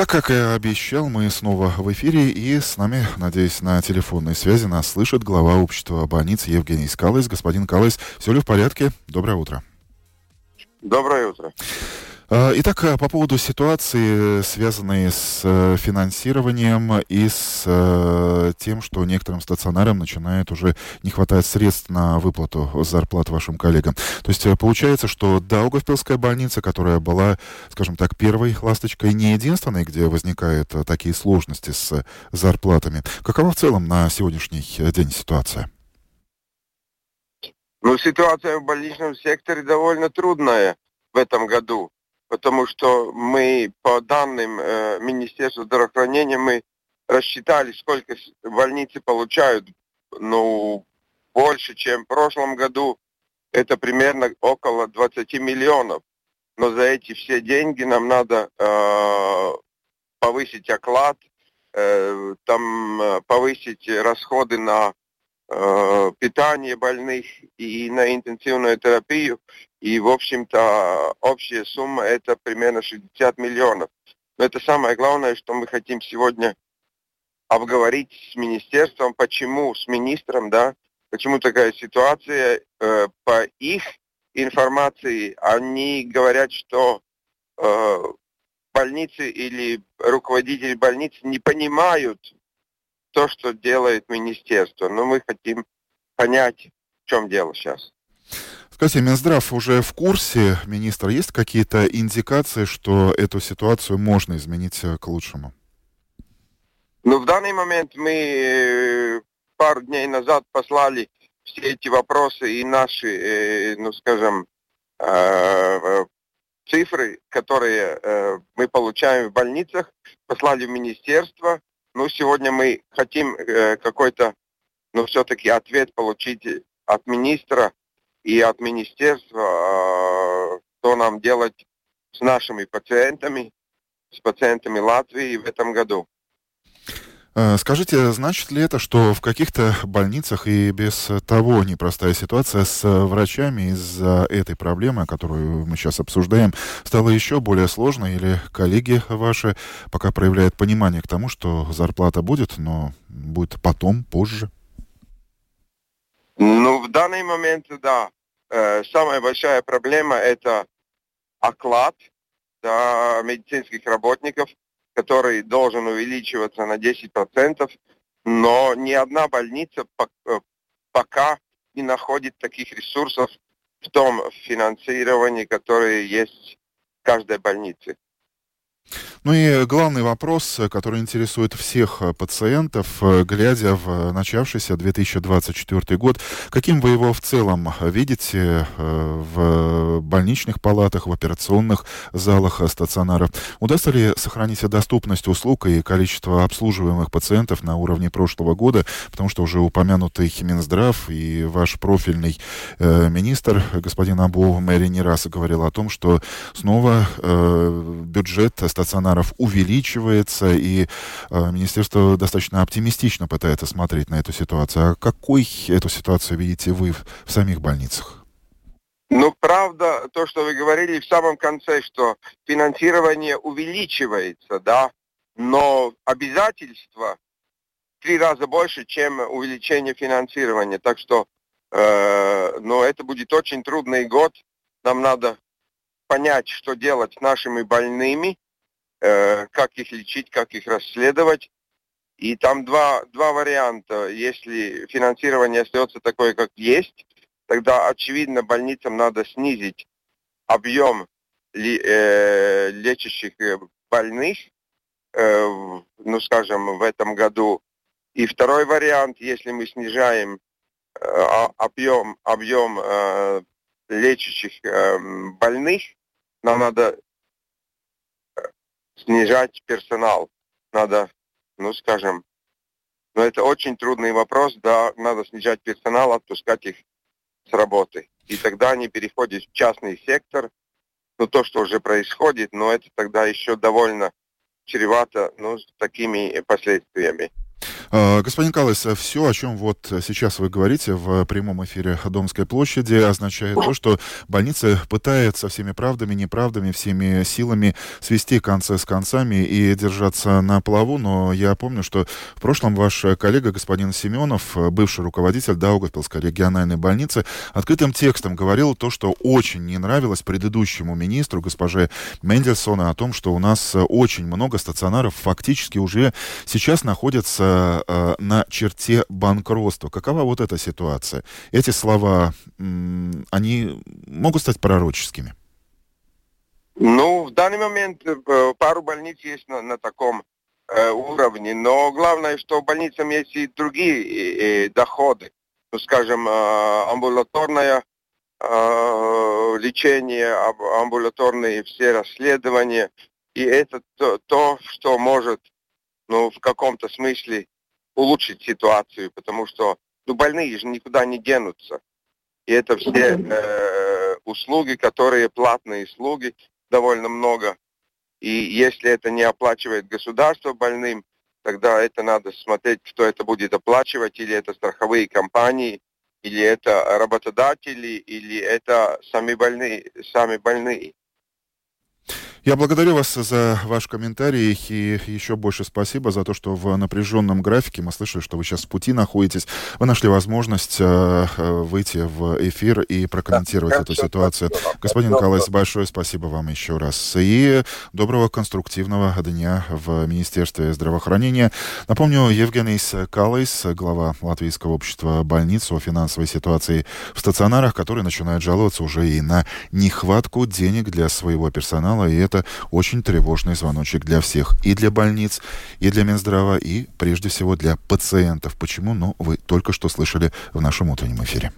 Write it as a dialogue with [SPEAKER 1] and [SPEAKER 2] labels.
[SPEAKER 1] Итак, как и обещал, мы снова в эфире, и с нами, надеюсь, на телефонной связи нас слышит глава общества больниц Евгений Скалыс. Господин Калыс, все ли в порядке? Доброе утро.
[SPEAKER 2] Доброе утро.
[SPEAKER 1] А, итак, а, по поводу ситуации, связанной с э, финансированием и с э, тем, что некоторым стационарам начинает уже не хватать средств на выплату зарплат вашим коллегам. То есть э, получается, что Даугавпилская больница, которая была, скажем так, первой ласточкой, не единственной, где возникают такие сложности с зарплатами. Какова в целом на сегодняшний день ситуация?
[SPEAKER 2] Ну, ситуация в больничном секторе довольно трудная в этом году потому что мы по данным э, Министерства здравоохранения мы рассчитали, сколько больницы получают, ну, больше, чем в прошлом году. Это примерно около 20 миллионов. Но за эти все деньги нам надо э, повысить оклад, э, там э, повысить расходы на э, питание больных и на интенсивную терапию. И, в общем-то, общая сумма это примерно 60 миллионов. Но это самое главное, что мы хотим сегодня обговорить с министерством, почему с министром, да, почему такая ситуация. Э, по их информации они говорят, что э, больницы или руководители больниц не понимают то, что делает министерство. Но мы хотим понять, в чем дело сейчас.
[SPEAKER 1] Скажите, Минздрав уже в курсе, министр, есть какие-то индикации, что эту ситуацию можно изменить э, к лучшему?
[SPEAKER 2] Ну, в данный момент мы э, пару дней назад послали все эти вопросы и наши, э, ну, скажем, цифры, которые мы получаем в больницах, послали в министерство. Ну, сегодня мы хотим какой-то, ну, все-таки ответ получить от министра, и от министерства, а, что нам делать с нашими пациентами, с пациентами Латвии в этом году.
[SPEAKER 1] А, скажите, значит ли это, что в каких-то больницах и без того непростая ситуация с врачами из-за этой проблемы, которую мы сейчас обсуждаем, стала еще более сложной? Или коллеги ваши пока проявляют понимание к тому, что зарплата будет, но будет потом, позже?
[SPEAKER 2] Ну, в данный момент, да. Э, самая большая проблема – это оклад да, медицинских работников, который должен увеличиваться на 10%, но ни одна больница э, пока не находит таких ресурсов в том финансировании, которое есть в каждой больнице.
[SPEAKER 1] Ну и главный вопрос, который интересует всех пациентов, глядя в начавшийся 2024 год, каким вы его в целом видите э, в больничных палатах, в операционных залах стационаров? Удастся ли сохранить доступность услуг и количество обслуживаемых пациентов на уровне прошлого года? Потому что уже упомянутый Минздрав и ваш профильный э, министр, господин Абу Мэри, не раз говорил о том, что снова э, бюджет стационаров увеличивается, и э, министерство достаточно оптимистично пытается смотреть на эту ситуацию. А какой эту ситуацию видите вы в, в самих больницах?
[SPEAKER 2] Ну, правда, то, что вы говорили в самом конце, что финансирование увеличивается, да, но обязательства три раза больше, чем увеличение финансирования. Так что, э, но это будет очень трудный год. Нам надо понять, что делать с нашими больными, Э, как их лечить, как их расследовать. И там два, два варианта. Если финансирование остается такое, как есть, тогда, очевидно, больницам надо снизить объем э, лечащих э, больных, э, ну, скажем, в этом году. И второй вариант, если мы снижаем э, объем, объем э, лечащих э, больных, нам надо снижать персонал. Надо, ну скажем, но это очень трудный вопрос, да, надо снижать персонал, отпускать их с работы. И тогда они переходят в частный сектор, ну то, что уже происходит, но это тогда еще довольно чревато, ну, с такими последствиями.
[SPEAKER 1] А, господин Калыс, все, о чем вот сейчас вы говорите в прямом эфире Домской площади, означает то, что больница пытается всеми правдами, неправдами, всеми силами свести концы с концами и держаться на плаву. Но я помню, что в прошлом ваш коллега, господин Семенов, бывший руководитель Даугавпилской региональной больницы, открытым текстом говорил то, что очень не нравилось предыдущему министру, госпоже Мендельсона, о том, что у нас очень много стационаров фактически уже сейчас находятся э, на черте банкротства. Какова вот эта ситуация? Эти слова, они могут стать пророческими?
[SPEAKER 2] Ну, в данный момент э, пару больниц есть на, на таком э, уровне, но главное, что больницам есть и другие э, доходы. Ну, скажем, э, амбулаторное э, лечение, амбулаторные все расследования. И это то, то что может ну, в каком-то смысле улучшить ситуацию, потому что ну, больные же никуда не денутся. И это все э, услуги, которые платные услуги, довольно много. И если это не оплачивает государство больным, тогда это надо смотреть, кто это будет оплачивать, или это страховые компании, или это работодатели, или это сами больные. Сами больные.
[SPEAKER 1] Я благодарю вас за ваш комментарий и еще больше спасибо за то, что в напряженном графике, мы слышали, что вы сейчас в пути находитесь, вы нашли возможность э, э выйти в эфир и прокомментировать да, эту ситуацию. Господин Калайс, большое спасибо вам еще раз. И доброго конструктивного дня в Министерстве здравоохранения. Напомню, Евгений Калайс, глава Латвийского общества больниц о финансовой ситуации в стационарах, который начинает жаловаться уже и на нехватку денег для своего персонала, и это очень тревожный звоночек для всех. И для больниц, и для Минздрава, и прежде всего для пациентов. Почему? Ну, вы только что слышали в нашем утреннем эфире.